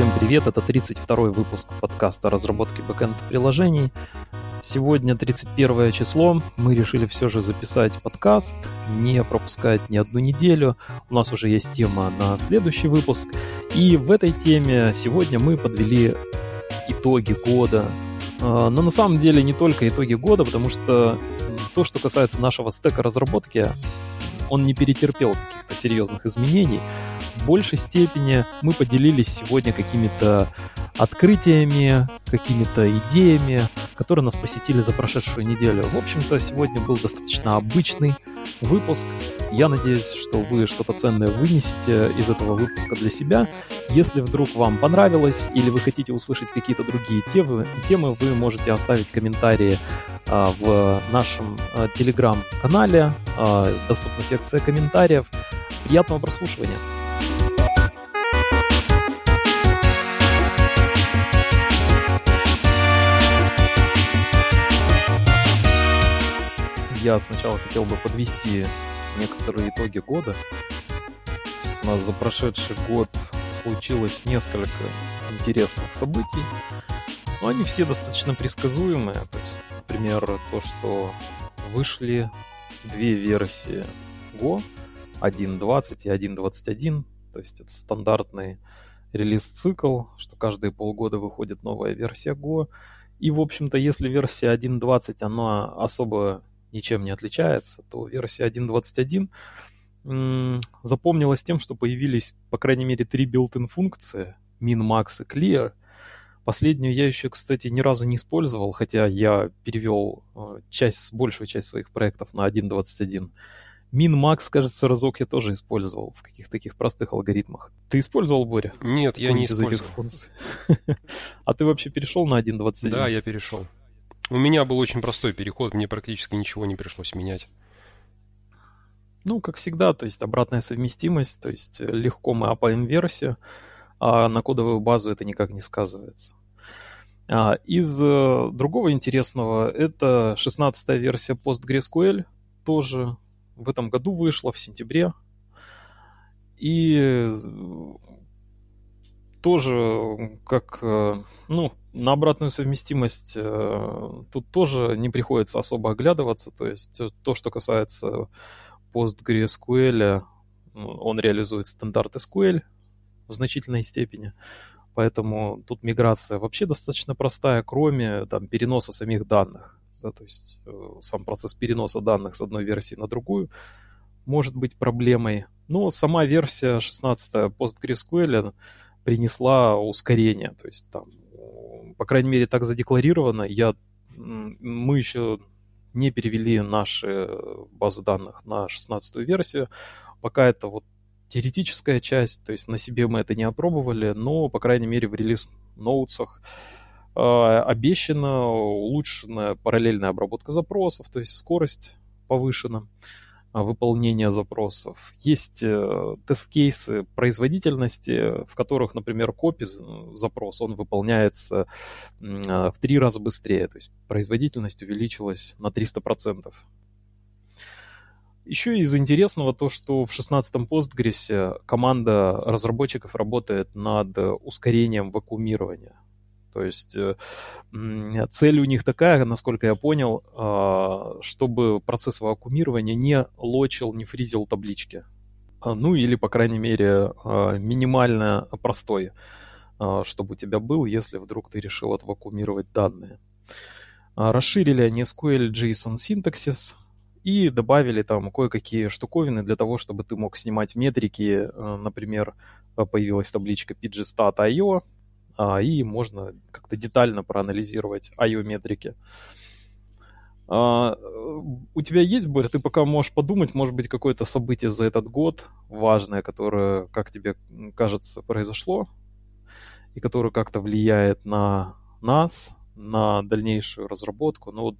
Всем привет, это 32-й выпуск подкаста разработки бэкэнд приложений. Сегодня 31 число, мы решили все же записать подкаст, не пропускать ни одну неделю. У нас уже есть тема на следующий выпуск. И в этой теме сегодня мы подвели итоги года. А, но на самом деле не только итоги года, потому что то, что касается нашего стека разработки, он не перетерпел каких-то серьезных изменений большей степени мы поделились сегодня какими-то открытиями, какими-то идеями, которые нас посетили за прошедшую неделю. В общем-то, сегодня был достаточно обычный выпуск. Я надеюсь, что вы что-то ценное вынесете из этого выпуска для себя. Если вдруг вам понравилось или вы хотите услышать какие-то другие темы, темы вы можете оставить комментарии а, в нашем а, телеграм-канале. А, доступна секция комментариев. Приятного прослушивания! Я сначала хотел бы подвести некоторые итоги года. у нас за прошедший год случилось несколько интересных событий, но они все достаточно предсказуемые. То есть, например, то, что вышли две версии Go, 1.20 и 1.21, то есть это стандартный релиз-цикл, что каждые полгода выходит новая версия Go. И, в общем-то, если версия 1.20, она особо ничем не отличается, то версия 1.21 запомнилась тем, что появились, по крайней мере, три built-in функции min, max и clear. Последнюю я еще, кстати, ни разу не использовал, хотя я перевел э, часть, большую часть своих проектов на 1.21. Min, max, кажется, разок я тоже использовал в каких-то таких простых алгоритмах. Ты использовал, Боря? Нет, я не использовал. А ты вообще перешел на 1.21? Да, я перешел. У меня был очень простой переход, мне практически ничего не пришлось менять. Ну, как всегда, то есть обратная совместимость, то есть э, легко мы апаем версию, а на кодовую базу это никак не сказывается. А, из э, другого интересного, это 16-я версия PostgreSQL, тоже в этом году вышла, в сентябре. И э, тоже как, ну, на обратную совместимость э, тут тоже не приходится особо оглядываться. То есть э, то, что касается PostgreSQL, он реализует стандарт SQL в значительной степени. Поэтому тут миграция вообще достаточно простая, кроме там, переноса самих данных. Да, то есть сам процесс переноса данных с одной версии на другую может быть проблемой. Но сама версия 16 PostgreSQL принесла ускорение. То есть там, по крайней мере, так задекларировано. Я, мы еще не перевели наши базы данных на 16 версию. Пока это вот теоретическая часть, то есть на себе мы это не опробовали, но, по крайней мере, в релиз-ноутсах э, обещана улучшенная параллельная обработка запросов, то есть скорость повышена. Выполнения запросов. Есть э, тест-кейсы производительности, в которых, например, копи запрос, он выполняется а, в три раза быстрее, то есть производительность увеличилась на 300%. Еще из интересного то, что в 16-м Postgres команда разработчиков работает над ускорением вакуумирования. То есть э, цель у них такая, насколько я понял, а, чтобы процесс вакуумирования не лочил, не фризил таблички. А, ну или, по крайней мере, а, минимально простой, чтобы у тебя был, если вдруг ты решил отвакуумировать данные. Расширили они SQL JSON синтаксис и добавили там кое-какие штуковины для того, чтобы ты мог снимать метрики. Например, появилась табличка pgstat.io, и можно как-то детально проанализировать IO-метрики. А, у тебя есть, Боря, ты пока можешь подумать, может быть, какое-то событие за этот год важное, которое, как тебе кажется, произошло, и которое как-то влияет на нас, на дальнейшую разработку. Ну вот,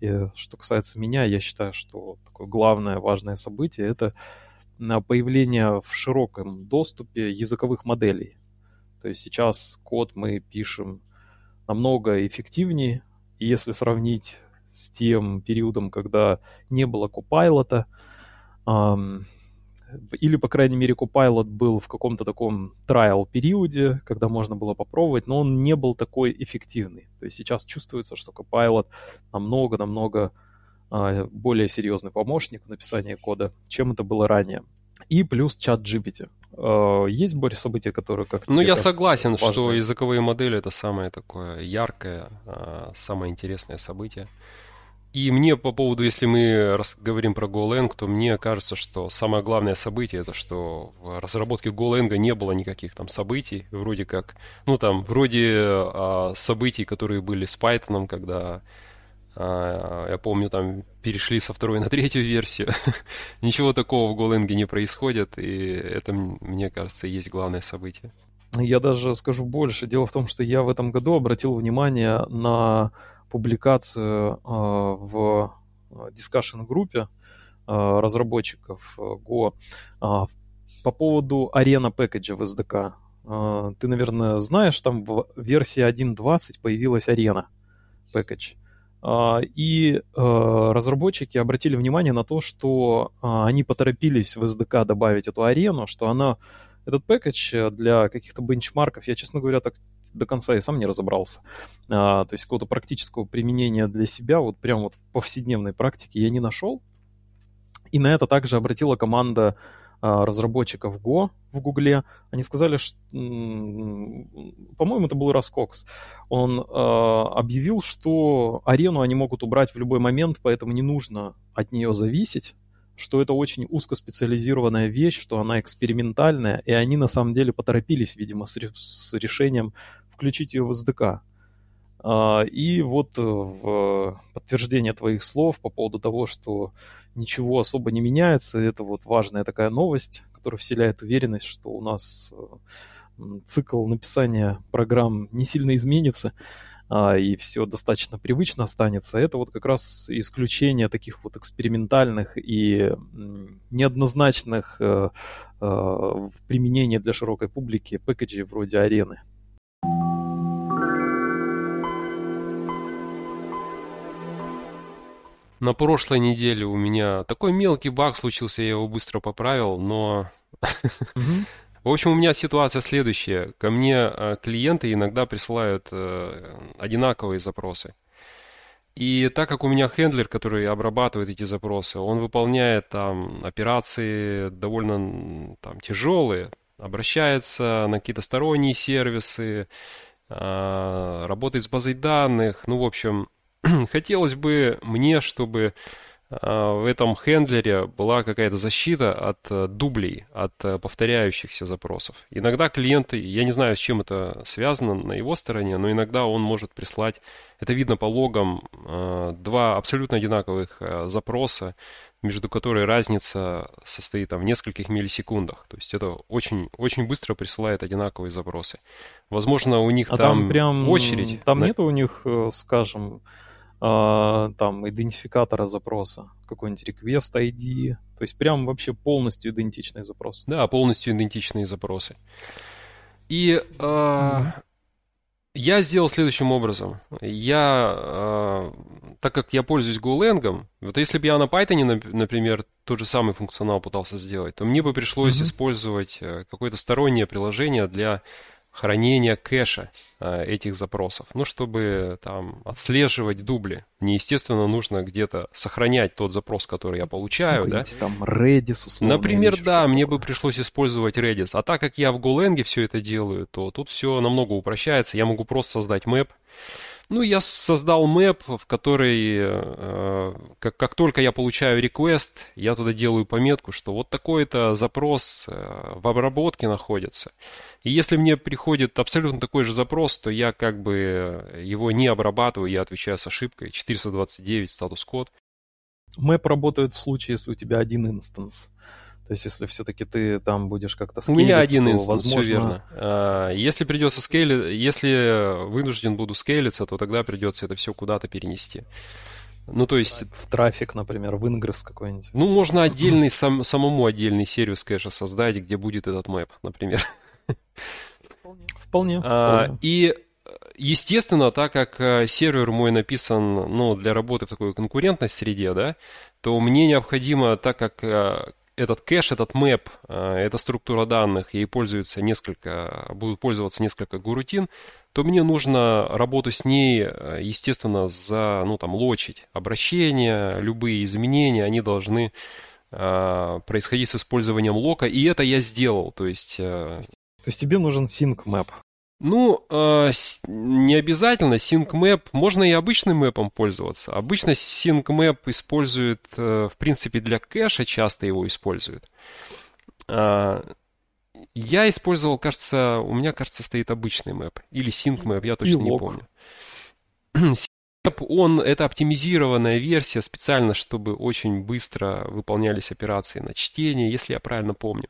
и, что касается меня, я считаю, что такое главное важное событие — это появление в широком доступе языковых моделей. То есть сейчас код мы пишем намного эффективнее. И если сравнить с тем периодом, когда не было Copilot, эм, или, по крайней мере, Copilot был в каком-то таком trial-периоде, когда можно было попробовать, но он не был такой эффективный. То есть сейчас чувствуется, что Copilot намного-намного а, более серьезный помощник в написании кода, чем это было ранее. И плюс чат GPT. А, есть, Боря, события, которые как-то... Ну, я кажется, согласен, важные? что языковые модели — это самое такое яркое, а, самое интересное событие. И мне по поводу, если мы говорим про GoLang, то мне кажется, что самое главное событие это, что в разработке GoLang не было никаких там событий, вроде как, ну там, вроде а, событий, которые были с Python, когда я помню, там перешли со второй на третью версию. Ничего такого в GoLang не происходит, и это, мне кажется, есть главное событие. Я даже скажу больше. Дело в том, что я в этом году обратил внимание на публикацию а, в дискашн-группе а, разработчиков а, Go по поводу арена пэкэджа в SDK. Ты, наверное, знаешь, там в версии 1.20 появилась арена пэкэдж. И разработчики обратили внимание на то, что они поторопились в SDK добавить эту арену, что она этот пэкэдж для каких-то бенчмарков, я, честно говоря, так до конца и сам не разобрался. А, то есть какого-то практического применения для себя, вот прям вот в повседневной практике я не нашел. И на это также обратила команда а, разработчиков Go в Гугле. Они сказали, что, по-моему, это был Раскокс. Он а, объявил, что арену они могут убрать в любой момент, поэтому не нужно от нее зависеть что это очень узкоспециализированная вещь, что она экспериментальная, и они на самом деле поторопились, видимо, с, с решением включить ее в SDK. А, и вот э, в подтверждение твоих слов по поводу того, что ничего особо не меняется, это вот важная такая новость, которая вселяет уверенность, что у нас э, цикл написания программ не сильно изменится, а, и все достаточно привычно останется. Это вот как раз исключение таких вот экспериментальных и неоднозначных э, в применении для широкой публики пэкэджей вроде арены. На прошлой неделе у меня такой мелкий баг случился, я его быстро поправил, но... В общем, у меня ситуация следующая. Ко мне э, клиенты иногда присылают э, одинаковые запросы. И так как у меня хендлер, который обрабатывает эти запросы, он выполняет там операции довольно там, тяжелые, обращается на какие-то сторонние сервисы, э, работает с базой данных, ну, в общем, хотелось бы мне, чтобы а, в этом хендлере была какая-то защита от э, дублей, от э, повторяющихся запросов. Иногда клиенты, я не знаю, с чем это связано на его стороне, но иногда он может прислать, это видно по логам, э, два абсолютно одинаковых запроса, между которыми разница состоит там, в нескольких миллисекундах. То есть это очень, очень быстро присылает одинаковые запросы. Возможно, у них а там, там прям очередь. Там да? нет у них, скажем, э, там идентификатора запроса, какой-нибудь request ID, то есть прям вообще полностью идентичный запрос. Да, полностью идентичные запросы. И э, mm-hmm. я сделал следующим образом. Я, э, так как я пользуюсь GoLang, вот если бы я на Python, например, тот же самый функционал пытался сделать, то мне бы пришлось mm-hmm. использовать э, какое-то стороннее приложение для хранения кэша э, этих запросов. Ну, чтобы там отслеживать дубли. Мне, естественно, нужно где-то сохранять тот запрос, который я получаю, ну, да? Там Redis, условно. Например, да, мне бы пришлось использовать Redis. А так как я в GoLang все это делаю, то тут все намного упрощается. Я могу просто создать мэп, ну, я создал мэп, в который, э, как, как только я получаю request, я туда делаю пометку, что вот такой-то запрос э, в обработке находится. И если мне приходит абсолютно такой же запрос, то я как бы его не обрабатываю, я отвечаю с ошибкой. 429 статус-код. Map работает в случае, если у тебя один instance. То есть, если все-таки ты там будешь как-то У меня один instance, возможно... все верно. А, если придется скейлить, если вынужден буду скейлиться, то тогда придется это все куда-то перенести. Ну, то есть... В трафик, например, в Ingress какой-нибудь. Ну, можно отдельный, сам, самому отдельный сервис, конечно, создать, где будет этот map, например. Вполне. А, и естественно, так как э, сервер мой написан ну, для работы в такой конкурентной среде, да, то мне необходимо, так как э, этот кэш, этот мэп, эта структура данных, ей пользуется несколько, будут пользоваться несколько гурутин, то мне нужно работу с ней, естественно, за, ну, там, лочить. Обращения, любые изменения, они должны происходить с использованием лока, и это я сделал, то есть... То есть тебе нужен sync map? Ну, э, не обязательно. SyncMap, можно и обычным мэпом пользоваться. Обычно SyncMap используют, э, в принципе, для кэша, часто его используют. Э, я использовал, кажется, у меня, кажется, стоит обычный мэп. Или SyncMap, я точно и не помню. SyncMap, он, это оптимизированная версия специально, чтобы очень быстро выполнялись операции на чтение, если я правильно помню.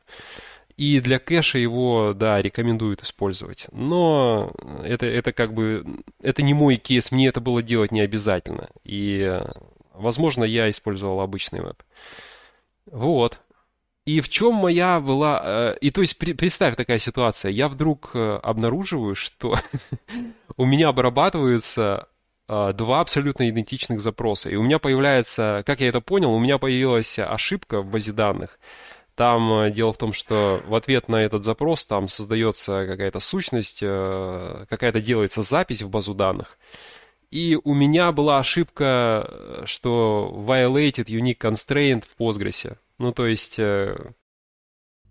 И для кэша его, да, рекомендуют использовать. Но это, это как бы, это не мой кейс, мне это было делать не обязательно. И, возможно, я использовал обычный веб. Вот. И в чем моя была... Э, и то есть представь такая ситуация. Я вдруг э, обнаруживаю, что у меня обрабатываются э, два абсолютно идентичных запроса. И у меня появляется, как я это понял, у меня появилась ошибка в базе данных – там э, дело в том, что в ответ на этот запрос там создается какая-то сущность, э, какая-то делается запись в базу данных. И у меня была ошибка, э, что violated unique constraint в Postgres. Ну, то есть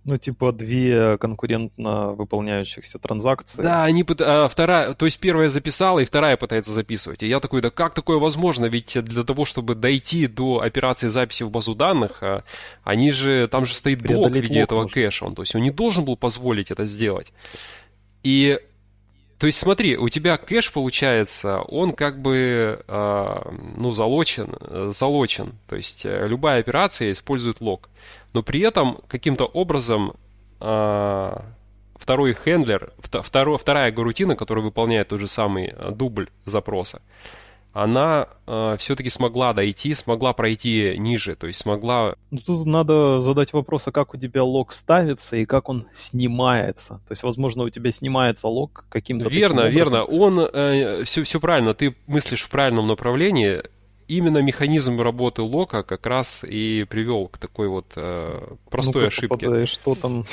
ну, типа две конкурентно выполняющихся транзакции. Да, они а, вторая, то есть первая записала, и вторая пытается записывать. И я такой, да как такое возможно? Ведь для того, чтобы дойти до операции записи в базу данных, а, они же, там же стоит блок в виде этого может. кэша. Он, то есть он не должен был позволить это сделать. И то есть смотри, у тебя кэш получается, он как бы, э, ну, залочен, залочен. То есть э, любая операция использует лог но при этом каким-то образом э, второй хендлер, второ, вторая гарутина, которая выполняет тот же самый а, дубль запроса, она э, все-таки смогла дойти, смогла пройти ниже, то есть смогла... Ну, тут надо задать вопрос, а как у тебя лог ставится и как он снимается. То есть, возможно, у тебя снимается лог каким-то Верно, верно. Он, э, все, все правильно, ты мыслишь в правильном направлении именно механизм работы лока как раз и привел к такой вот э, простой ну ошибке. Что там?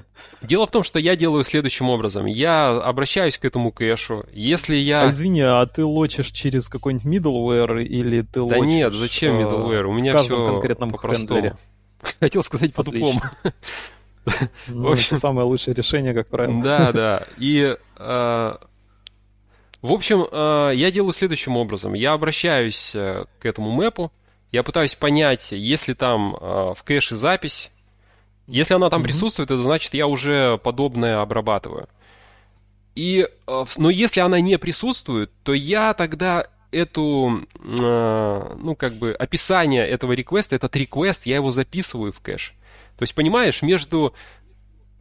Дело в том, что я делаю следующим образом. Я обращаюсь к этому кэшу. Если я... А, извини, а ты лочишь через какой-нибудь middleware или ты да лочишь... Да нет, зачем э, middleware? У меня все конкретном по-простому. Хотел сказать по-тупому. Ну, общем... это самое лучшее решение, как правило. Да, да. И э, в общем, э, я делаю следующим образом. Я обращаюсь э, к этому мэпу, я пытаюсь понять, есть ли там э, в кэше запись. Если она там mm-hmm. присутствует, это значит, я уже подобное обрабатываю. И, но если она не присутствует, то я тогда эту, ну, как бы, описание этого реквеста, этот реквест, я его записываю в кэш. То есть, понимаешь, между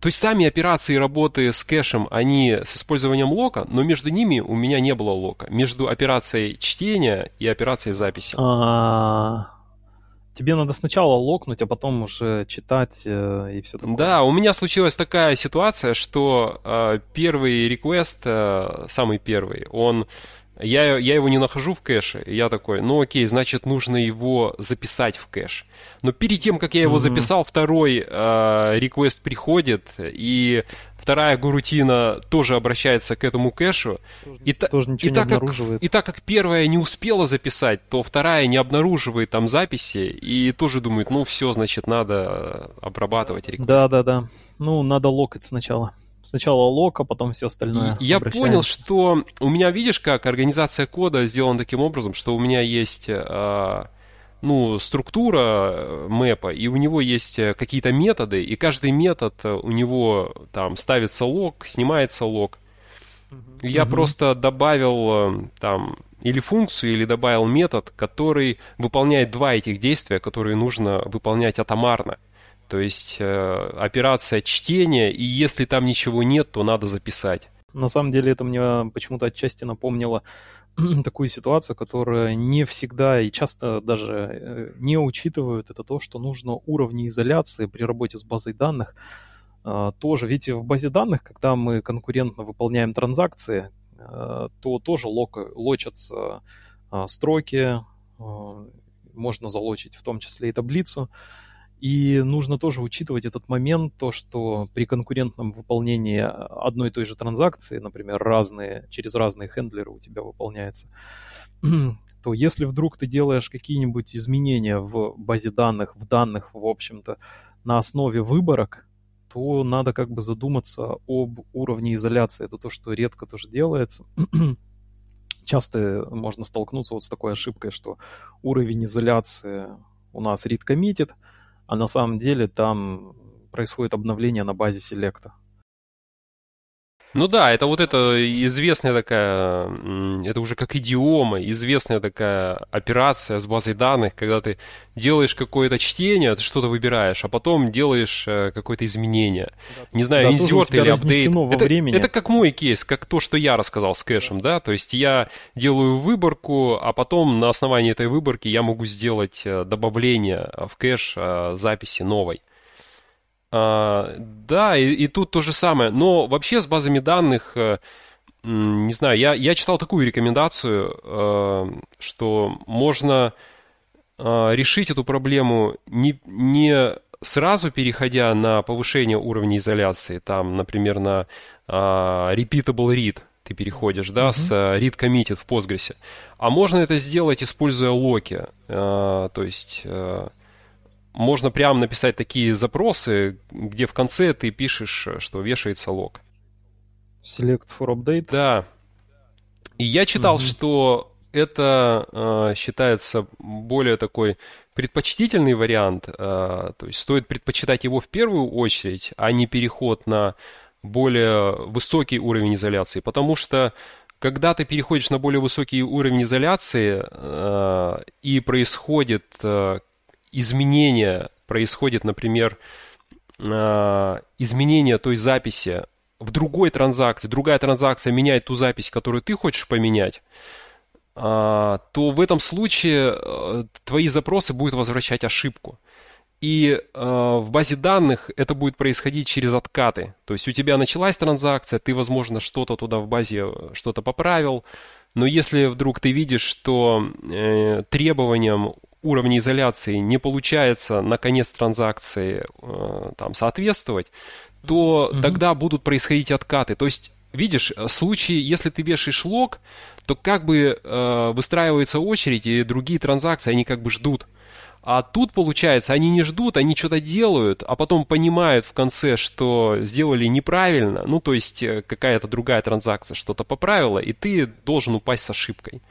то есть сами операции работы с кэшем, они с использованием лока, но между ними у меня не было лока. Между операцией чтения и операцией записи. А, тебе надо сначала локнуть, а потом уже читать э, и все такое. Да, у меня случилась такая ситуация, что э, первый реквест, э, самый первый, он я, я его не нахожу в кэше, и я такой, ну окей, значит нужно его записать в кэш. Но перед тем, как я его mm-hmm. записал, второй э, реквест приходит, и вторая гурутина тоже обращается к этому кэшу. Тоже, и, тоже ничего и, так. Как, и так как первая не успела записать, то вторая не обнаруживает там записи и тоже думает, ну все, значит, надо обрабатывать реквест. Да, да, да. Ну, надо локать сначала. Сначала лок, а потом все остальное. Я обращаем. понял, что у меня, видишь, как организация кода сделана таким образом, что у меня есть э, ну, структура э, мэпа, и у него есть э, какие-то методы, и каждый метод у него там ставится лог, снимается лог. Я uh-huh. просто добавил там или функцию, или добавил метод, который выполняет два этих действия, которые нужно выполнять атомарно. То есть э, операция чтения, и если там ничего нет, то надо записать. На самом деле это мне почему-то отчасти напомнило такую ситуацию, которая не всегда и часто даже э, не учитывают, это то, что нужно уровни изоляции при работе с базой данных э, тоже. Ведь в базе данных, когда мы конкурентно выполняем транзакции, э, то тоже лок, лочатся строки, можно залочить в том числе и таблицу. И нужно тоже учитывать этот момент, то, что при конкурентном выполнении одной и той же транзакции, например, разные, через разные хендлеры у тебя выполняется, то если вдруг ты делаешь какие-нибудь изменения в базе данных, в данных, в общем-то, на основе выборок, то надо как бы задуматься об уровне изоляции. Это то, что редко тоже делается. Часто можно столкнуться вот с такой ошибкой, что уровень изоляции у нас read committed, а на самом деле там происходит обновление на базе селекта. Ну да, это вот эта известная такая, это уже как идиома, известная такая операция с базой данных, когда ты делаешь какое-то чтение, ты что-то выбираешь, а потом делаешь э, какое-то изменение. Да, Не знаю, да, инсерт или апдейт. Это, времени. это как мой кейс, как то, что я рассказал с кэшем, да, то есть я делаю выборку, а потом на основании этой выборки я могу сделать э, добавление в кэш э, записи новой. А, да, и, и тут то же самое. Но вообще с базами данных, э, не знаю, я, я читал такую рекомендацию, э, что можно э, решить эту проблему не, не сразу переходя на повышение уровня изоляции, там, например, на repeatable read, ты переходишь, да, mm-hmm. с read committed в Postgres. А можно это сделать, используя локи. То есть можно прямо написать такие запросы, где в конце ты пишешь, что вешается лог. Select for update? Да. И я читал, угу. что это э, считается более такой предпочтительный вариант, э, то есть стоит предпочитать его в первую очередь, а не переход на более высокий уровень изоляции, потому что когда ты переходишь на более высокий уровень изоляции э, и происходит э, изменение происходит, например, а, изменение той записи в другой транзакции, другая транзакция меняет ту запись, которую ты хочешь поменять, а, то в этом случае э, твои запросы будут возвращать ошибку. И э, в базе данных это будет происходить через откаты. То есть у тебя началась транзакция, ты, возможно, что-то туда в базе э, что-то поправил, но если вдруг ты видишь, что э, требованиям уровня изоляции не получается на конец транзакции э, там, соответствовать, то mm-hmm. тогда будут происходить откаты. То есть, видишь, в случае, если ты вешаешь лог, то как бы э, выстраивается очередь, и другие транзакции, они как бы ждут. А тут, получается, они не ждут, они что-то делают, а потом понимают в конце, что сделали неправильно, ну, то есть э, какая-то другая транзакция что-то поправила, и ты должен упасть с ошибкой.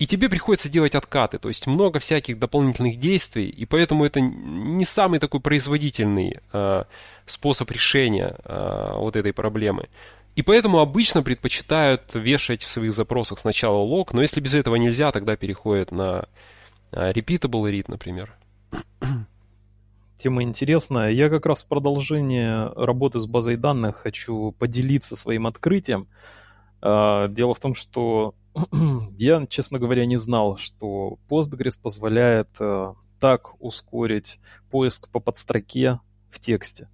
И тебе приходится делать откаты, то есть много всяких дополнительных действий, и поэтому это не самый такой производительный э, способ решения э, вот этой проблемы. И поэтому обычно предпочитают вешать в своих запросах сначала лог, но если без этого нельзя, тогда переходят на э, repeatable read, например. Тема интересная. Я как раз в продолжение работы с базой данных хочу поделиться своим открытием. Э, дело в том, что я, честно говоря, не знал, что Postgres позволяет э, так ускорить поиск по подстроке в тексте.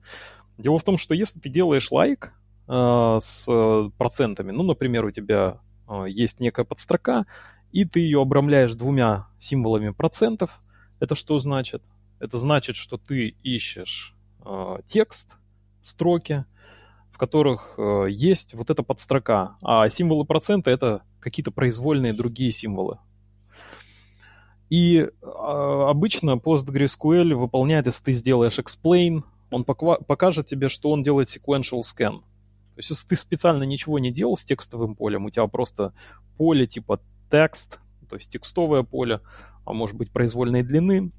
Дело в том, что если ты делаешь лайк э, с процентами, ну, например, у тебя э, есть некая подстрока, и ты ее обрамляешь двумя символами процентов, это что значит? Это значит, что ты ищешь э, текст, строки, в которых э, есть вот эта подстрока, а символы процента это какие-то произвольные другие символы. И э, обычно PostgreSQL выполняет, если ты сделаешь explain, он покажет тебе, что он делает sequential scan. То есть, если ты специально ничего не делал с текстовым полем, у тебя просто поле типа текст, то есть текстовое поле, а может быть произвольной длины,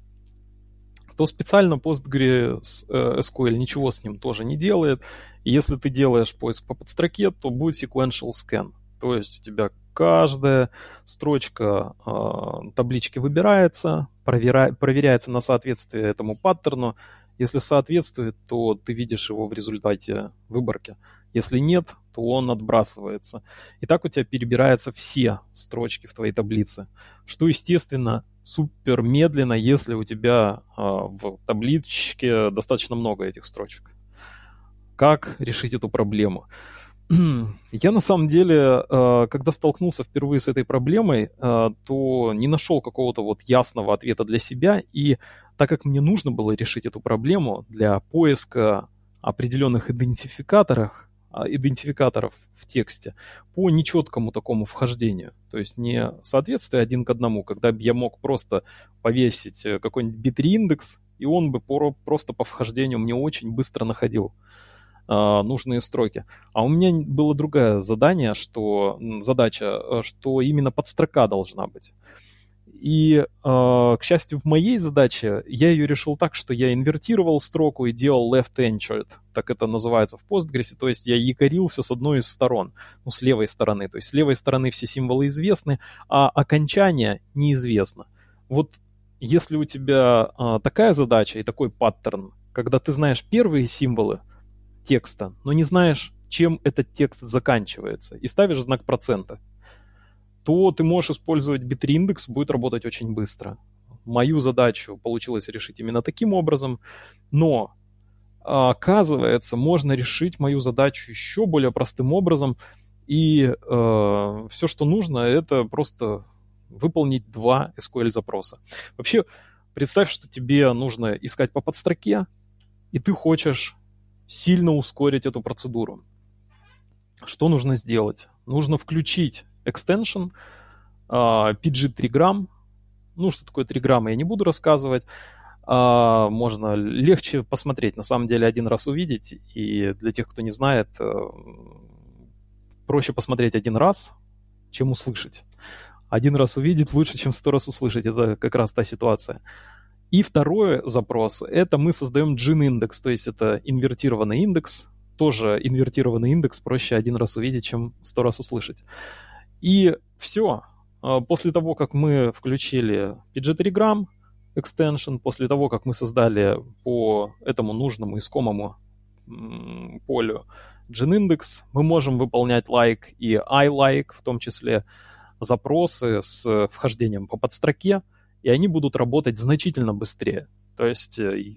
то специально PostgreSQL ничего с ним тоже не делает. Если ты делаешь поиск по подстроке, то будет sequential scan. То есть у тебя каждая строчка э, таблички выбирается, проверя... проверяется на соответствие этому паттерну. Если соответствует, то ты видишь его в результате выборки. Если нет, то он отбрасывается. И так у тебя перебираются все строчки в твоей таблице, что, естественно, супер медленно, если у тебя э, в табличке достаточно много этих строчек. Как решить эту проблему? Я на самом деле, э, когда столкнулся впервые с этой проблемой, э, то не нашел какого-то вот ясного ответа для себя. И так как мне нужно было решить эту проблему для поиска определенных идентификаторов, а, идентификаторов в тексте по нечеткому такому вхождению. То есть не соответствие один к одному, когда бы я мог просто повесить э, какой-нибудь битри-индекс, и он бы просто по вхождению мне очень быстро находил нужные строки. А у меня было другое задание, что задача, э, что именно подстрока должна быть. И, э, к счастью, в моей задаче я ее решил так, что я инвертировал строку и делал left-entered, так это называется в Postgres, то есть я якорился с одной из сторон, ну, с левой стороны. То есть с левой стороны все символы известны, а окончание неизвестно. Вот если у тебя э, такая задача и такой паттерн, когда ты знаешь первые символы текста, но не знаешь, чем этот текст заканчивается, и ставишь знак процента, то ты можешь использовать Bitreindex, будет работать очень быстро. Мою задачу получилось решить именно таким образом, но оказывается, можно решить мою задачу еще более простым образом, и э, все, что нужно, это просто выполнить два SQL запроса. Вообще, представь, что тебе нужно искать по подстроке, и ты хочешь сильно ускорить эту процедуру. Что нужно сделать? Нужно включить extension, uh, PG Trigram. Ну, что такое триграмма, я не буду рассказывать. Uh, можно легче посмотреть, на самом деле один раз увидеть. И для тех, кто не знает, uh, проще посмотреть один раз, чем услышать. Один раз увидеть лучше, чем сто раз услышать. Это как раз та ситуация. И второй запрос, это мы создаем gin индекс, то есть это инвертированный индекс, тоже инвертированный индекс проще один раз увидеть, чем сто раз услышать. И все. А, после того, как мы включили PG3gram extension, после того, как мы создали по этому нужному искомому полю GenIndex, мы можем выполнять like и iLike, в том числе запросы с вхождением по подстроке, и они будут работать значительно быстрее. То есть э,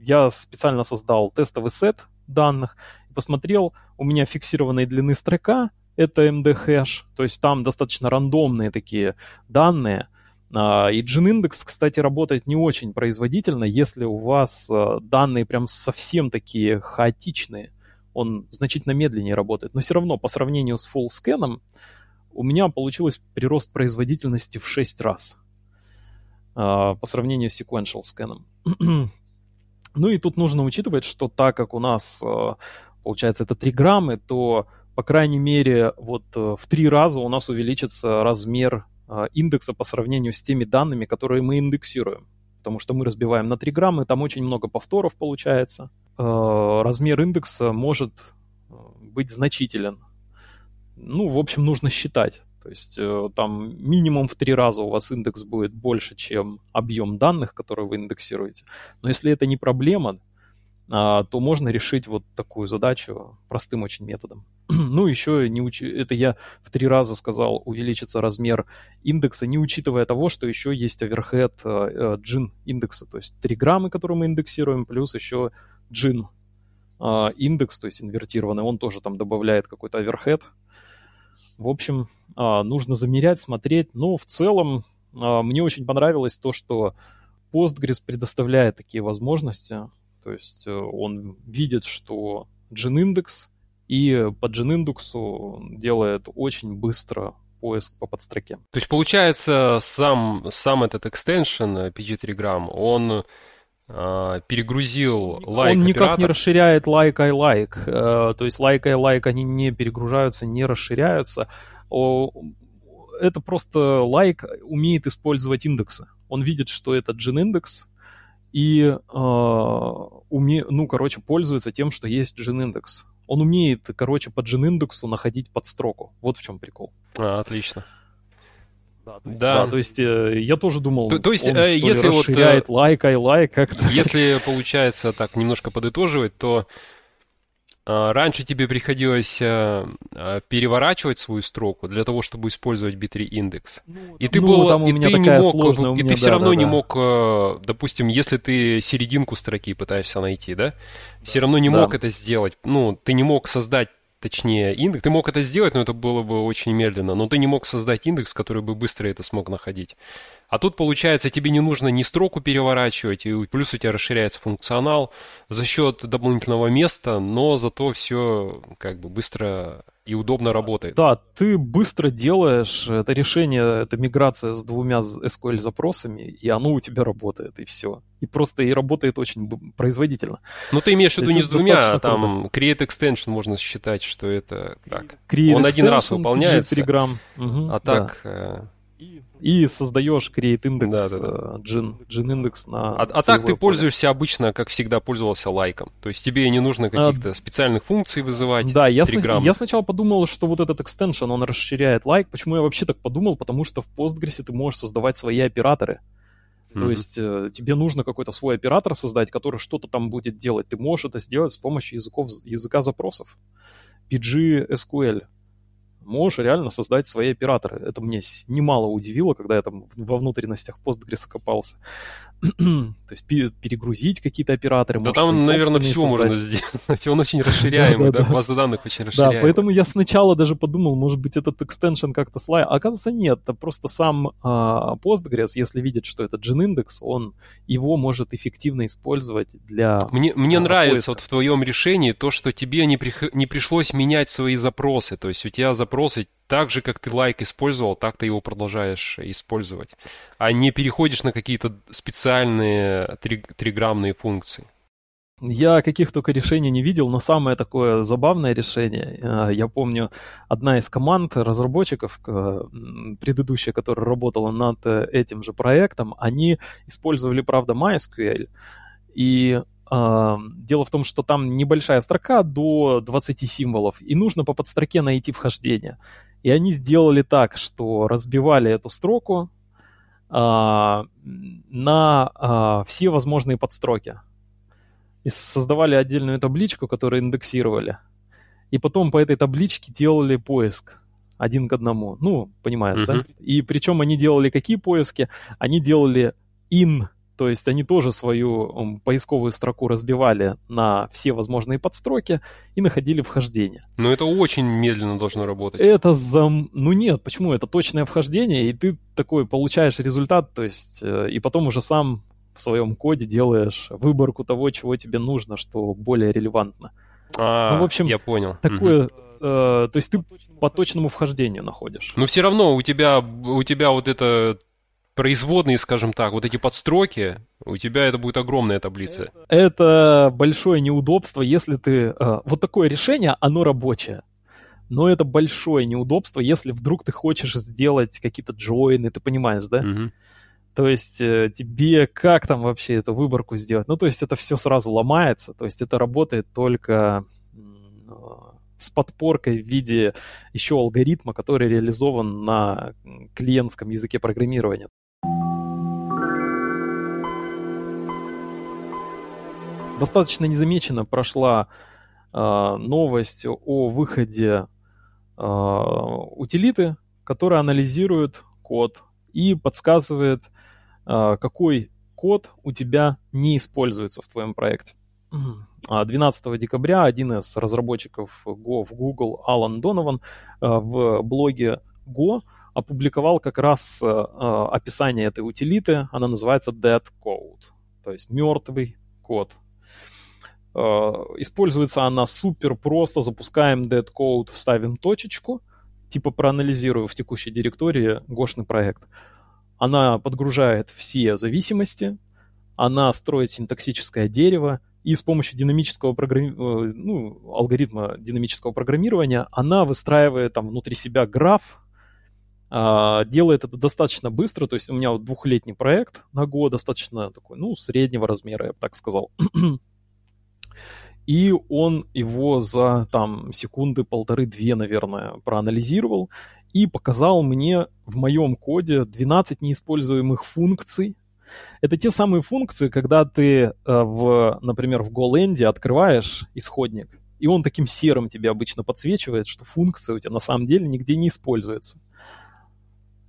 я специально создал тестовый сет данных, посмотрел, у меня фиксированной длины строка — это MD-хэш, то есть там достаточно рандомные такие данные. А, и GenIndex, кстати, работает не очень производительно, если у вас а, данные прям совсем такие хаотичные. Он значительно медленнее работает. Но все равно, по сравнению с full scan, у меня получилось прирост производительности в 6 раз по сравнению с sequential сканом. ну и тут нужно учитывать, что так как у нас, получается, это 3 граммы, то по крайней мере, вот э, в три раза у нас увеличится размер э, индекса по сравнению с теми данными, которые мы индексируем. Потому что мы разбиваем на 3 грамма, там очень много повторов получается. Э, размер индекса может быть значителен. Ну, в общем, нужно считать. То есть там минимум в три раза у вас индекс будет больше, чем объем данных, которые вы индексируете. Но если это не проблема, то можно решить вот такую задачу простым очень методом. Ну, еще не уч... это я в три раза сказал, увеличится размер индекса, не учитывая того, что еще есть оверхед э, джин индекса, то есть 3 граммы, которые мы индексируем, плюс еще джин э, индекс, то есть инвертированный, он тоже там добавляет какой-то оверхед. В общем, э, нужно замерять, смотреть, но в целом э, мне очень понравилось то, что Postgres предоставляет такие возможности, то есть э, он видит, что индекс и по Gin-индексу делает очень быстро поиск по подстроке. То есть, получается, сам, сам этот экстеншн PG3gram, он э, перегрузил like Он никак оператор. не расширяет like I like. Э, то есть like I like они не перегружаются, не расширяются. Это просто like умеет использовать индексы. Он видит, что это Gin индекс и э, уме, ну, короче, пользуется тем, что есть Gin индекс он умеет, короче, по джин-индексу находить подстроку. Вот в чем прикол. А, отлично. Да, то есть, да. Да, то есть э, я тоже думал, то, то есть, он, э, если ли, расширяет вот, лайк, ай лайк, как-то. Если получается так немножко подытоживать, то а, раньше тебе приходилось а, а, переворачивать свою строку для того, чтобы использовать B3 индекс. Ну, и ты ну, был, там и ты не мог, сложная, и меня, ты все да, равно да, не да. мог, допустим, если ты серединку строки пытаешься найти, да, да все равно не да. мог это сделать. Ну, ты не мог создать точнее индекс. Ты мог это сделать, но это было бы очень медленно. Но ты не мог создать индекс, который бы быстро это смог находить. А тут, получается, тебе не нужно ни строку переворачивать, и плюс у тебя расширяется функционал за счет дополнительного места, но зато все как бы быстро и удобно работает. Да, ты быстро делаешь это решение, это миграция с двумя SQL запросами, и оно у тебя работает, и все. И просто и работает очень производительно. Ну, ты имеешь в виду не с двумя, а там create extension можно считать, что это так. Create Он один раз выполняется, угу, а так... Да э, и создаешь create index, да, да, да. Gin, Gin индекс на А, а так ты поле. пользуешься обычно, как всегда, пользовался лайком. То есть тебе не нужно каких-то а, специальных функций вызывать. Да, я, с, я сначала подумал, что вот этот extension, он расширяет лайк. Почему я вообще так подумал? Потому что в Postgres ты можешь создавать свои операторы. Mm-hmm. То есть э, тебе нужно какой-то свой оператор создать, который что-то там будет делать. Ты можешь это сделать с помощью языков, языка запросов. PG SQL можешь реально создать свои операторы. Это мне немало удивило, когда я там во внутренностях Postgres копался. То есть перегрузить какие-то операторы. Да там, наверное, все создать. можно сделать. Он очень расширяемый, да, база данных очень расширяемая. Да, поэтому я сначала даже подумал, может быть, этот экстеншн как-то слай. А оказывается, нет. Это просто сам а, Postgres, если видит, что это Gin-индекс, он его может эффективно использовать для Мне, мне а, нравится вот в твоем решении то, что тебе не, при, не пришлось менять свои запросы. То есть у тебя запросы так же, как ты лайк использовал, так ты его продолжаешь использовать. А не переходишь на какие-то специальные триграммные функции. Я каких только решений не видел, но самое такое забавное решение, э, я помню, одна из команд разработчиков, предыдущая, которая работала над э, этим же проектом, они использовали, правда, MySQL, и э, дело в том, что там небольшая строка до 20 символов, и нужно по подстроке найти вхождение. И они сделали так, что разбивали эту строку а, на а, все возможные подстроки. И создавали отдельную табличку, которую индексировали. И потом по этой табличке делали поиск один к одному. Ну, понимаешь, uh-huh. да? И причем они делали какие поиски? Они делали in то есть они тоже свою поисковую строку разбивали на все возможные подстроки и находили вхождение. Но это очень медленно должно работать. Это зам... Ну нет, почему? Это точное вхождение, и ты такой получаешь результат, то есть э, и потом уже сам в своем коде делаешь выборку того, чего тебе нужно, что более релевантно. А, ну, в общем, я понял. Такое, угу. то есть ты по точному вхождению находишь. Но все равно у тебя, у тебя вот это производные, скажем так, вот эти подстроки, у тебя это будет огромная таблица. Это большое неудобство, если ты... Э, вот такое решение, оно рабочее. Но это большое неудобство, если вдруг ты хочешь сделать какие-то джойны, ты понимаешь, да? Угу. То есть э, тебе как там вообще эту выборку сделать? Ну, то есть это все сразу ломается, то есть это работает только с подпоркой в виде еще алгоритма, который реализован на клиентском языке программирования. Достаточно незамеченно прошла э, новость о выходе э, утилиты, которая анализирует код и подсказывает, э, какой код у тебя не используется в твоем проекте. 12 декабря один из разработчиков Go в Google, Алан Донован, в блоге Go опубликовал как раз описание этой утилиты. Она называется Dead Code, то есть мертвый код. Э, используется она супер просто. Запускаем dead code, ставим точечку, типа проанализирую в текущей директории гошный проект. Она подгружает все зависимости, она строит синтаксическое дерево, и с помощью динамического программи... Э, ну, алгоритма динамического программирования она выстраивает там внутри себя граф, а, делает это достаточно быстро, то есть у меня вот двухлетний проект на год, достаточно такой, ну, среднего размера, я бы так сказал. И он его за там секунды полторы-две, наверное, проанализировал и показал мне в моем коде 12 неиспользуемых функций. Это те самые функции, когда ты, э, в, например, в GoLand открываешь исходник, и он таким серым тебе обычно подсвечивает, что функция у тебя на самом деле нигде не используется.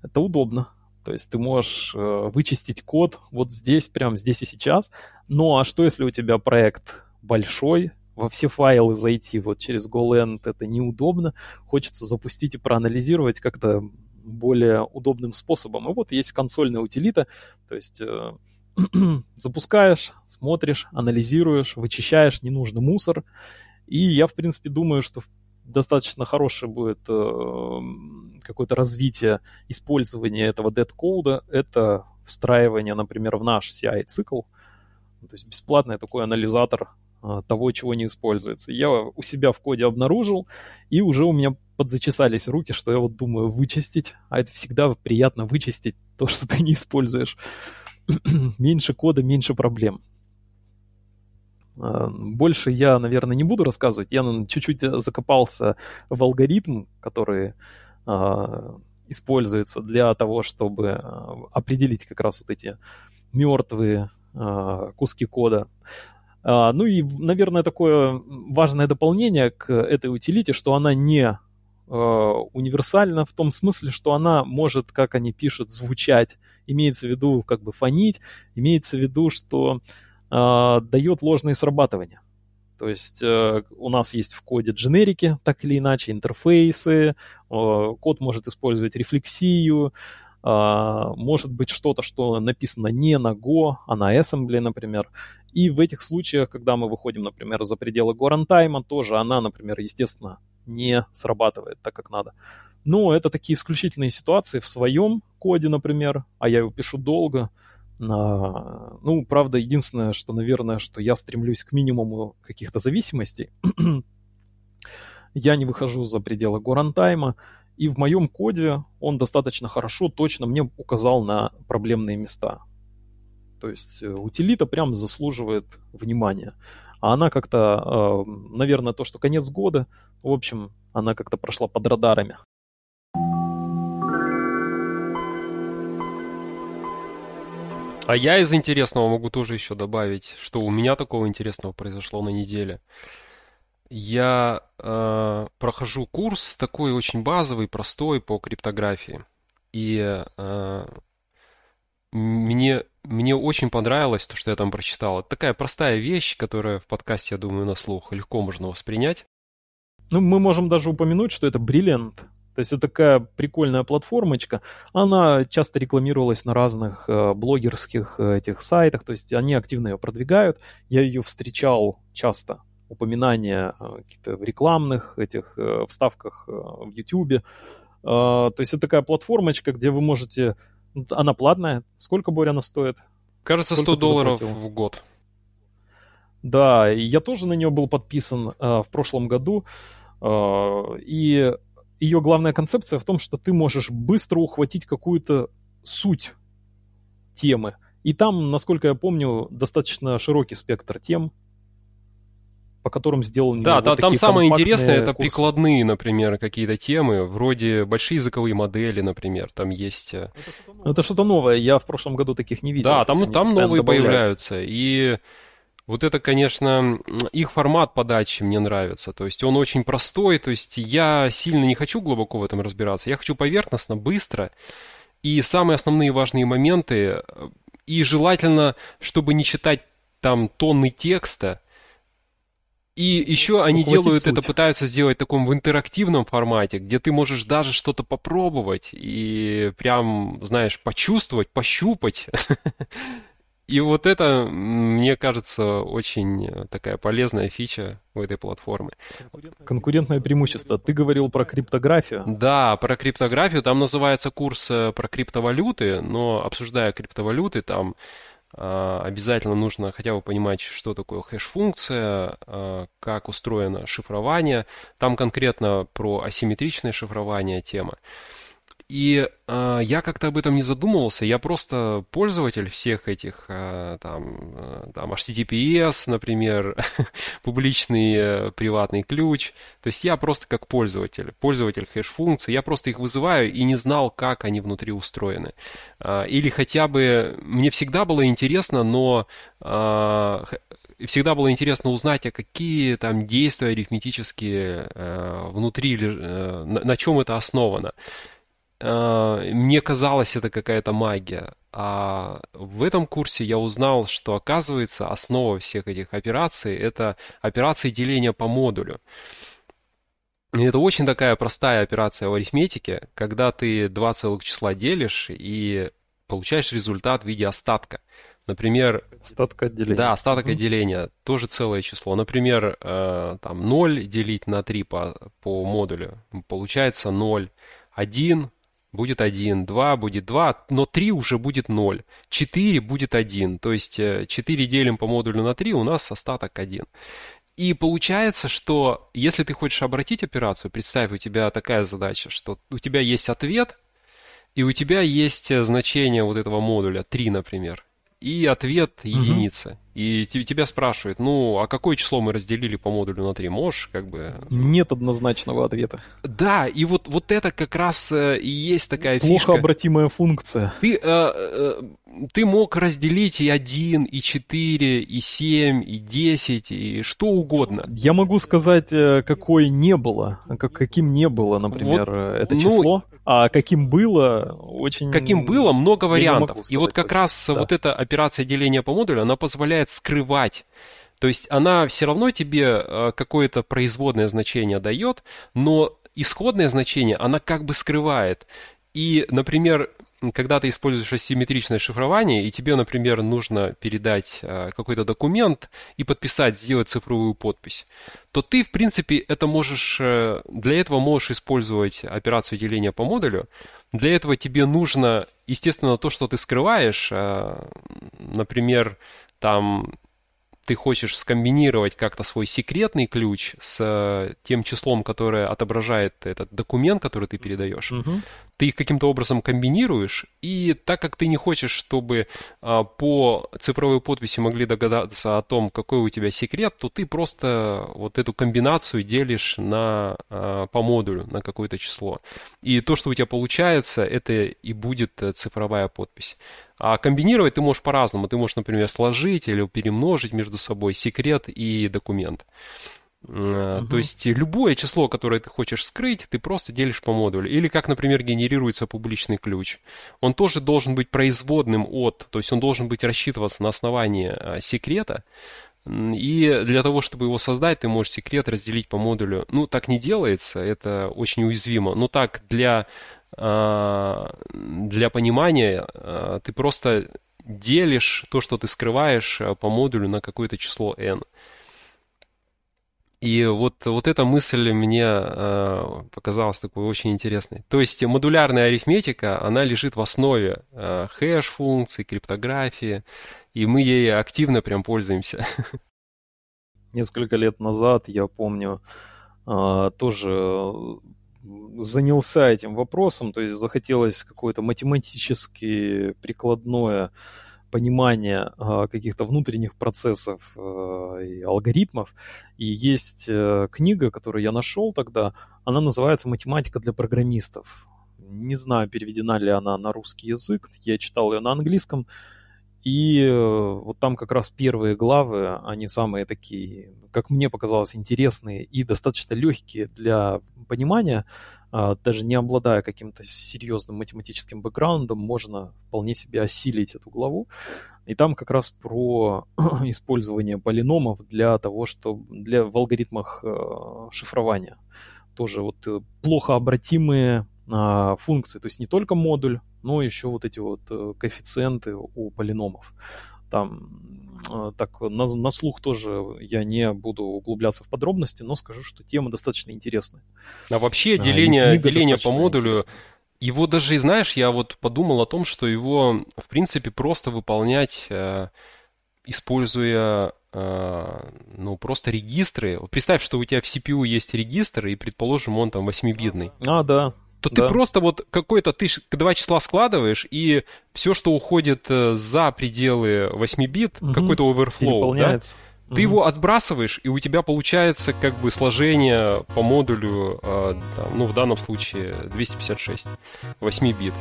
Это удобно. То есть ты можешь э, вычистить код вот здесь, прямо здесь и сейчас. Ну а что, если у тебя проект большой, во все файлы зайти вот через GoLand это неудобно. Хочется запустить и проанализировать как-то более удобным способом. И вот есть консольная утилита, то есть э, запускаешь, смотришь, анализируешь, вычищаешь ненужный мусор. И я, в принципе, думаю, что достаточно хорошее будет э, какое-то развитие использования этого code. Это встраивание, например, в наш CI-цикл. То есть бесплатный такой анализатор того, чего не используется. Я у себя в коде обнаружил, и уже у меня подзачесались руки, что я вот думаю вычистить. А это всегда приятно вычистить то, что ты не используешь. меньше кода, меньше проблем. А, больше я, наверное, не буду рассказывать. Я чуть-чуть закопался в алгоритм, который а, используется для того, чтобы а, определить как раз вот эти мертвые куски кода. Ну и, наверное, такое важное дополнение к этой утилите, что она не универсальна в том смысле, что она может, как они пишут, звучать имеется в виду как бы фонить, имеется в виду, что э, дает ложные срабатывания. То есть э, у нас есть в коде дженерики, так или иначе, интерфейсы, э, код может использовать рефлексию, э, может быть что-то, что написано не на Go, а на Assembly, например. И в этих случаях, когда мы выходим, например, за пределы runtime, тоже она, например, естественно, не срабатывает так, как надо. Но это такие исключительные ситуации в своем коде, например, а я его пишу долго. Ну, правда, единственное, что, наверное, что я стремлюсь к минимуму каких-то зависимостей. я не выхожу за пределы горантайма, и в моем коде он достаточно хорошо, точно мне указал на проблемные места. То есть э, утилита прям заслуживает внимания. А она как-то, э, наверное, то, что конец года, в общем, она как-то прошла под радарами. А я из интересного могу тоже еще добавить, что у меня такого интересного произошло на неделе. Я э, прохожу курс такой очень базовый, простой по криптографии. И э, мне, мне очень понравилось то, что я там прочитал. Это такая простая вещь, которая в подкасте, я думаю, на слух легко можно воспринять. Ну, мы можем даже упомянуть, что это бриллиант. То есть это такая прикольная платформочка. Она часто рекламировалась на разных э, блогерских э, этих сайтах, то есть они активно ее продвигают. Я ее встречал часто, упоминания э, в рекламных этих э, вставках э, в YouTube. Э, то есть это такая платформочка, где вы можете... Она платная. Сколько, Боря, она стоит? Кажется, Сколько 100 долларов в год. Да, я тоже на нее был подписан э, в прошлом году. Э, и ее главная концепция в том, что ты можешь быстро ухватить какую-то суть темы. И там, насколько я помню, достаточно широкий спектр тем, по которым сделаны Да, вот да там самое интересное это курсы. прикладные, например, какие-то темы, вроде большие языковые модели, например, там есть. Э, это что-то новое, я в прошлом году таких не видел. Да, там, там новые добавляют. появляются. И вот это, конечно, их формат подачи мне нравится. То есть он очень простой. То есть я сильно не хочу глубоко в этом разбираться. Я хочу поверхностно, быстро. И самые основные важные моменты. И желательно, чтобы не читать там тонны текста. И еще они делают суть. это, пытаются сделать в таком в интерактивном формате, где ты можешь даже что-то попробовать и прям, знаешь, почувствовать, пощупать. И вот это, мне кажется, очень э, такая полезная фича у этой платформы. Конкурентное преимущество. Ты говорил про криптографию. Да, про криптографию. Там называется курс э, про криптовалюты, но обсуждая криптовалюты, там обязательно нужно хотя бы понимать, что такое хэш-функция, э, как устроено шифрование. Там конкретно про асимметричное шифрование тема. И э, я как-то об этом не задумывался, я просто пользователь всех этих, э, там, э, там, HTTPS, например, публичный э, приватный ключ. То есть я просто как пользователь, пользователь хэш-функций, я просто их вызываю и не знал, как они внутри устроены. Э, или хотя бы, мне всегда было интересно, но э, всегда было интересно узнать, а какие там действия арифметические э, внутри, э, на, на чем это основано. Э, мне казалось это какая-то магия. А в этом курсе я узнал, что оказывается основа всех этих операций это операции деления по модулю. И это очень такая простая операция в арифметике, когда ты два целых числа делишь и получаешь результат в виде остатка. Например... Остаток отделения. Да, остаток mm-hmm. отделения. Тоже целое число. Например, э, там 0 делить на 3 по, по модулю. Получается 0. 1 будет 1, 2 будет 2, но 3 уже будет 0. 4 будет 1. То есть 4 э, делим по модулю на 3, у нас остаток 1. И получается, что если ты хочешь обратить операцию, представь, у тебя такая задача, что у тебя есть ответ, и у тебя есть э, значение вот этого модуля 3, например и ответ единица. Угу. И тебя спрашивают, ну, а какое число мы разделили по модулю на 3? Можешь как бы... Нет однозначного ответа. Да, и вот, вот это как раз э, и есть такая Плохо фишка. Плохо обратимая функция. Ты, э, э, ты мог разделить и 1, и 4, и 7, и 10, и что угодно. Я могу сказать, э, какой не было, как, каким не было, например, вот, э, это ну, число. А каким было, очень... Каким было, много вариантов. И вот как раз да. вот эта операция деления по модулю, она позволяет скрывать то есть она все равно тебе э, какое-то производное значение дает, но исходное значение она как бы скрывает. И, например, когда ты используешь асимметричное шифрование, и тебе, например, нужно передать э, какой-то документ и подписать, сделать цифровую подпись, то ты, в принципе, это можешь, э, для этого можешь использовать операцию деления по модулю. Для этого тебе нужно, естественно, то, что ты скрываешь, э, например, там ты хочешь скомбинировать как-то свой секретный ключ с тем числом, которое отображает этот документ, который ты передаешь, угу. Ты их каким-то образом комбинируешь, и так как ты не хочешь, чтобы а, по цифровой подписи могли догадаться о том, какой у тебя секрет, то ты просто вот эту комбинацию делишь на, а, по модулю на какое-то число. И то, что у тебя получается, это и будет э, цифровая подпись. А комбинировать ты можешь по-разному. Ты можешь, например, сложить или перемножить между собой секрет и документ. Uh-huh. То есть любое число, которое ты хочешь скрыть, ты просто делишь по модулю. Или как, например, генерируется публичный ключ. Он тоже должен быть производным от, то есть он должен быть рассчитываться на основании а, секрета. И для того, чтобы его создать, ты можешь секрет разделить по модулю. Ну, так не делается, это очень уязвимо. Но так для а, для понимания ты просто делишь то, что ты скрываешь по модулю на какое-то число n. И вот, вот эта мысль мне э, показалась такой очень интересной. То есть модулярная арифметика, она лежит в основе э, хэш-функций, криптографии, и мы ей активно прям пользуемся. Несколько лет назад, я помню, э, тоже занялся этим вопросом, то есть захотелось какое-то математически прикладное понимание э, каких-то внутренних процессов э, и алгоритмов. И есть э, книга, которую я нашел тогда, она называется «Математика для программистов». Не знаю, переведена ли она на русский язык, я читал ее на английском. И э, вот там как раз первые главы, они самые такие, как мне показалось, интересные и достаточно легкие для понимания. А, даже не обладая каким-то серьезным математическим бэкграундом, можно вполне себе осилить эту главу. И там как раз про использование полиномов для того, что для в алгоритмах э, шифрования. Тоже вот э, плохо обратимые а, функции, то есть не только модуль, но еще вот эти вот э, коэффициенты у полиномов. Там а, так на, на слух тоже я не буду углубляться в подробности, но скажу, что тема достаточно интересная. А вообще деление, а, деление по модулю, интересная. его даже, знаешь, я вот подумал о том, что его, в принципе, просто выполнять, э, используя э, ну, просто регистры. Представь, что у тебя в CPU есть регистр, и, предположим, он там 8-битный. А, да, то да. ты просто вот какой-то, ты два числа складываешь, и все, что уходит э, за пределы 8 бит, угу. какой-то overflow, да, ты угу. его отбрасываешь, и у тебя получается как бы сложение по модулю, э, там, ну, в данном случае 256, 8 бит.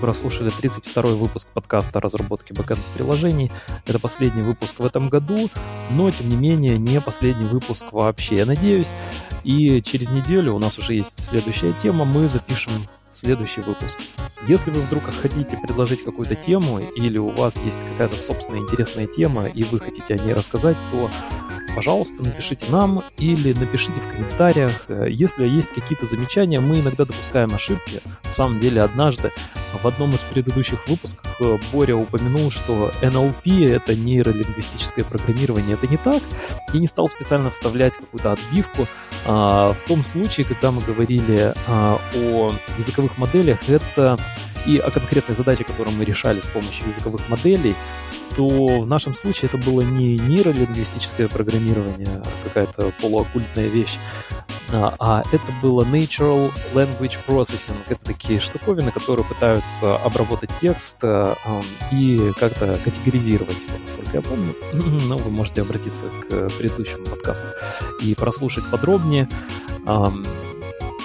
Прослушали 32-й выпуск подкаста о разработке бэкэнд приложений. Это последний выпуск в этом году, но, тем не менее, не последний выпуск вообще, я надеюсь. И через неделю у нас уже есть следующая тема. Мы запишем следующий выпуск. Если вы вдруг хотите предложить какую-то тему или у вас есть какая-то собственная интересная тема и вы хотите о ней рассказать, то пожалуйста, напишите нам или напишите в комментариях. Если есть какие-то замечания, мы иногда допускаем ошибки. На самом деле, однажды в одном из предыдущих выпусков э, Боря упомянул, что NLP — это нейролингвистическое программирование. Это не так. Я не стал специально вставлять какую-то отбивку. А, в том случае, когда мы говорили а, о языковых моделях, это и о конкретной задаче, которую мы решали с помощью языковых моделей, то в нашем случае это было не нейролингвистическое программирование, а какая-то полуоккультная вещь, а, а это было Natural Language Processing. Это такие штуковины, которые пытаются обработать текст э, и как-то категоризировать его, насколько я помню. Но вы можете обратиться к предыдущему подкасту и прослушать подробнее.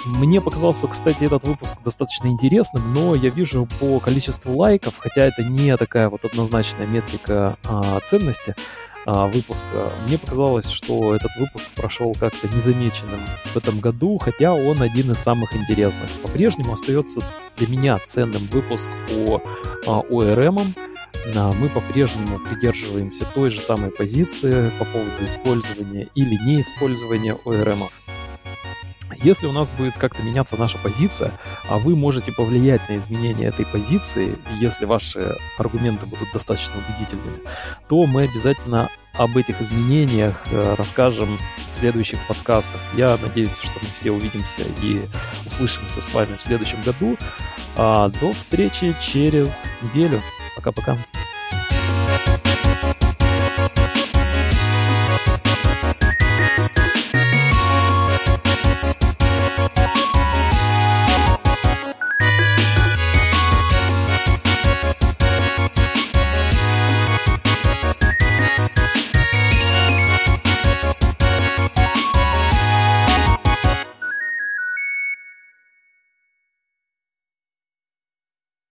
Мне показался, кстати, этот выпуск достаточно интересным, но я вижу по количеству лайков, хотя это не такая вот однозначная метрика а, ценности а, выпуска, мне показалось, что этот выпуск прошел как-то незамеченным в этом году, хотя он один из самых интересных. По-прежнему остается для меня ценным выпуск по а, ОРМ. А, мы по-прежнему придерживаемся той же самой позиции по поводу использования или неиспользования ОРМов. Если у нас будет как-то меняться наша позиция, а вы можете повлиять на изменение этой позиции, если ваши аргументы будут достаточно убедительными, то мы обязательно об этих изменениях э, расскажем в следующих подкастах. Я надеюсь, что мы все увидимся и услышимся с вами в следующем году. А до встречи через неделю. Пока-пока.